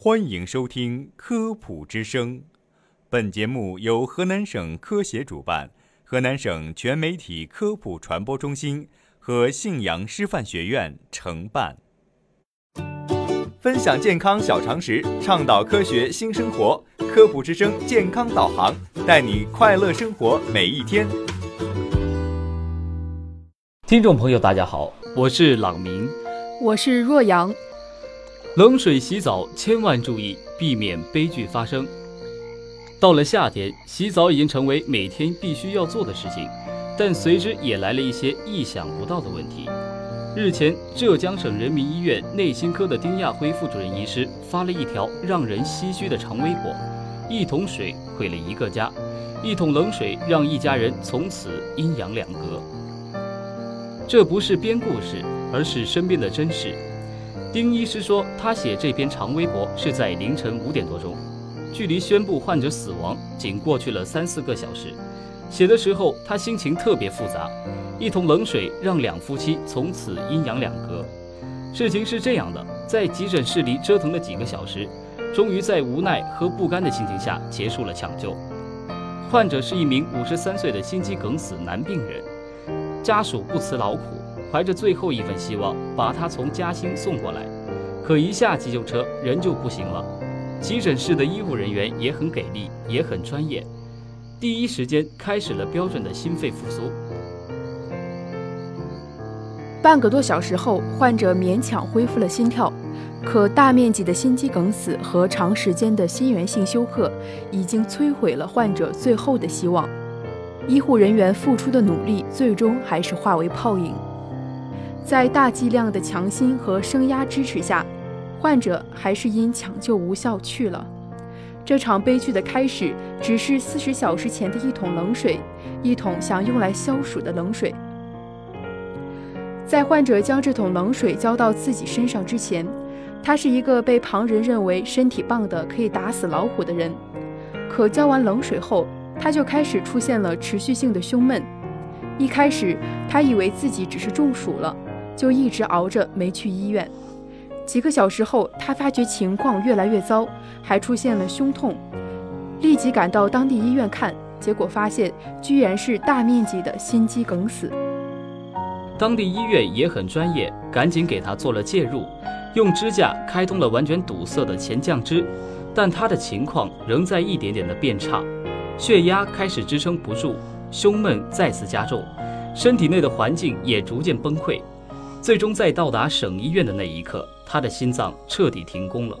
欢迎收听《科普之声》，本节目由河南省科协主办，河南省全媒体科普传播中心和信阳师范学院承办。分享健康小常识，倡导科学新生活，《科普之声》健康导航，带你快乐生活每一天。听众朋友，大家好，我是朗明，我是若阳。冷水洗澡千万注意，避免悲剧发生。到了夏天，洗澡已经成为每天必须要做的事情，但随之也来了一些意想不到的问题。日前，浙江省人民医院内心科的丁亚辉副主任医师发了一条让人唏嘘的长微博：“一桶水毁了一个家，一桶冷水让一家人从此阴阳两隔。”这不是编故事，而是身边的真实。丁医师说，他写这篇长微博是在凌晨五点多钟，距离宣布患者死亡仅过去了三四个小时。写的时候，他心情特别复杂。一桶冷水让两夫妻从此阴阳两隔。事情是这样的，在急诊室里折腾了几个小时，终于在无奈和不甘的心情下结束了抢救。患者是一名五十三岁的心肌梗死男病人，家属不辞劳苦。怀着最后一份希望，把他从嘉兴送过来，可一下急救车，人就不行了。急诊室的医护人员也很给力，也很专业，第一时间开始了标准的心肺复苏。半个多小时后，患者勉强恢复了心跳，可大面积的心肌梗死和长时间的心源性休克，已经摧毁了患者最后的希望。医护人员付出的努力，最终还是化为泡影。在大剂量的强心和升压支持下，患者还是因抢救无效去了。这场悲剧的开始，只是四十小时前的一桶冷水，一桶想用来消暑的冷水。在患者将这桶冷水浇到自己身上之前，他是一个被旁人认为身体棒的可以打死老虎的人。可浇完冷水后，他就开始出现了持续性的胸闷。一开始，他以为自己只是中暑了。就一直熬着没去医院。几个小时后，他发觉情况越来越糟，还出现了胸痛，立即赶到当地医院看，结果发现居然是大面积的心肌梗死。当地医院也很专业，赶紧给他做了介入，用支架开通了完全堵塞的前降支，但他的情况仍在一点点的变差，血压开始支撑不住，胸闷再次加重，身体内的环境也逐渐崩溃。最终在到达省医院的那一刻，他的心脏彻底停工了。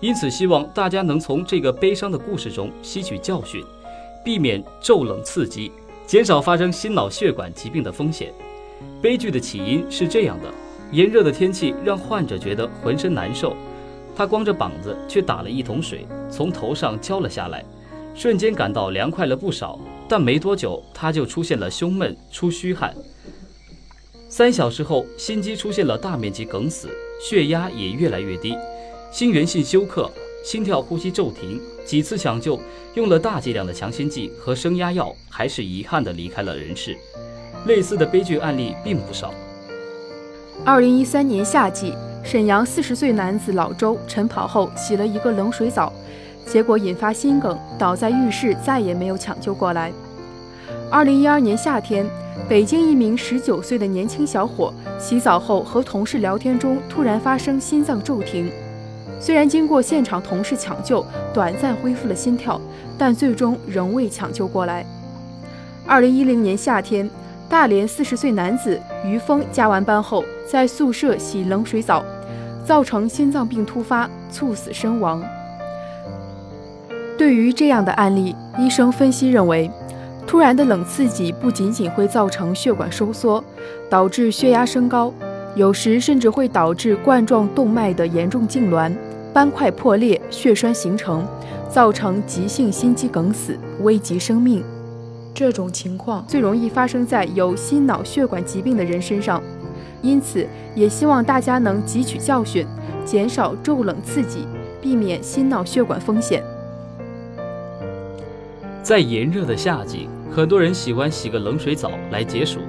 因此，希望大家能从这个悲伤的故事中吸取教训，避免骤冷刺激，减少发生心脑血管疾病的风险。悲剧的起因是这样的：炎热的天气让患者觉得浑身难受，他光着膀子却打了一桶水从头上浇了下来，瞬间感到凉快了不少。但没多久，他就出现了胸闷、出虚汗。三小时后，心肌出现了大面积梗死，血压也越来越低，心源性休克，心跳呼吸骤停，几次抢救，用了大剂量的强心剂和升压药，还是遗憾地离开了人世。类似的悲剧案例并不少。二零一三年夏季，沈阳四十岁男子老周晨跑后洗了一个冷水澡，结果引发心梗，倒在浴室，再也没有抢救过来。二零一二年夏天。北京一名十九岁的年轻小伙洗澡后和同事聊天中突然发生心脏骤停，虽然经过现场同事抢救，短暂恢复了心跳，但最终仍未抢救过来。二零一零年夏天，大连四十岁男子于峰加完班后在宿舍洗冷水澡，造成心脏病突发，猝死身亡。对于这样的案例，医生分析认为。突然的冷刺激不仅仅会造成血管收缩，导致血压升高，有时甚至会导致冠状动脉的严重痉挛、斑块破裂、血栓形成，造成急性心肌梗死，危及生命。这种情况最容易发生在有心脑血管疾病的人身上，因此也希望大家能汲取教训，减少骤冷刺激，避免心脑血管风险。在炎热的夏季。很多人喜欢洗个冷水澡来解暑，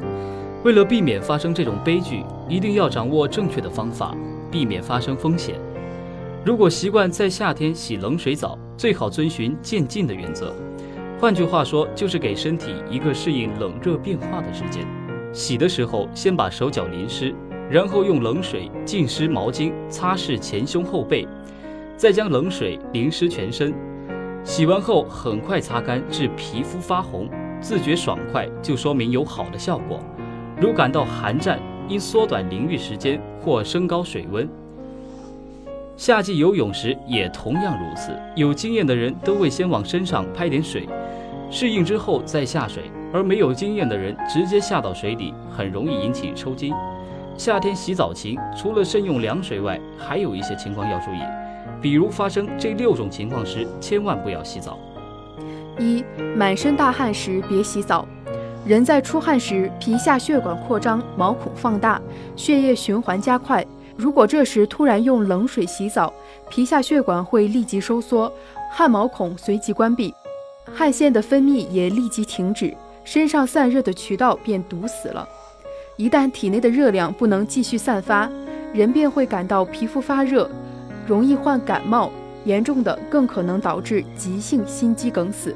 为了避免发生这种悲剧，一定要掌握正确的方法，避免发生风险。如果习惯在夏天洗冷水澡，最好遵循渐进的原则。换句话说，就是给身体一个适应冷热变化的时间。洗的时候，先把手脚淋湿，然后用冷水浸湿毛巾擦拭前胸后背，再将冷水淋湿全身。洗完后很快擦干至皮肤发红，自觉爽快，就说明有好的效果。如感到寒战，应缩短淋浴时间或升高水温。夏季游泳时也同样如此，有经验的人都会先往身上拍点水，适应之后再下水；而没有经验的人直接下到水里，很容易引起抽筋。夏天洗澡前，除了慎用凉水外，还有一些情况要注意，比如发生这六种情况时，千万不要洗澡：一、满身大汗时别洗澡。人在出汗时，皮下血管扩张，毛孔放大，血液循环加快。如果这时突然用冷水洗澡，皮下血管会立即收缩，汗毛孔随即关闭，汗腺的分泌也立即停止，身上散热的渠道便堵死了。一旦体内的热量不能继续散发，人便会感到皮肤发热，容易患感冒，严重的更可能导致急性心肌梗死。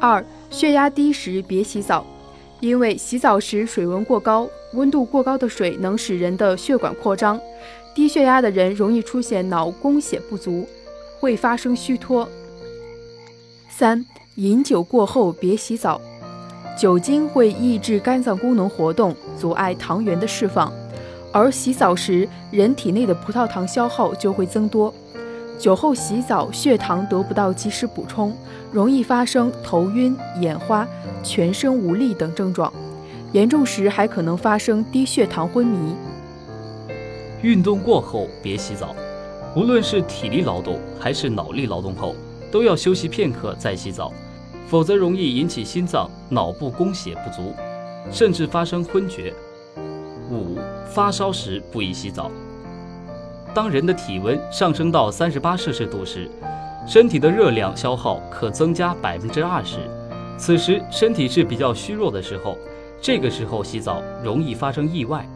二、血压低时别洗澡。因为洗澡时水温过高，温度过高的水能使人的血管扩张，低血压的人容易出现脑供血不足，会发生虚脱。三、饮酒过后别洗澡，酒精会抑制肝脏功能活动，阻碍糖原的释放，而洗澡时人体内的葡萄糖消耗就会增多。酒后洗澡，血糖得不到及时补充，容易发生头晕、眼花、全身无力等症状，严重时还可能发生低血糖昏迷。运动过后别洗澡，无论是体力劳动还是脑力劳动后，都要休息片刻再洗澡，否则容易引起心脏、脑部供血不足，甚至发生昏厥。五、发烧时不宜洗澡。当人的体温上升到三十八摄氏度时，身体的热量消耗可增加百分之二十。此时身体是比较虚弱的时候，这个时候洗澡容易发生意外。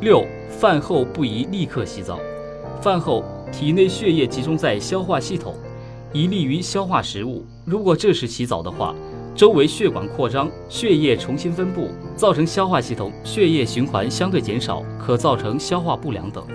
六，饭后不宜立刻洗澡。饭后体内血液集中在消化系统，以利于消化食物。如果这时洗澡的话，周围血管扩张，血液重新分布，造成消化系统血液循环相对减少，可造成消化不良等。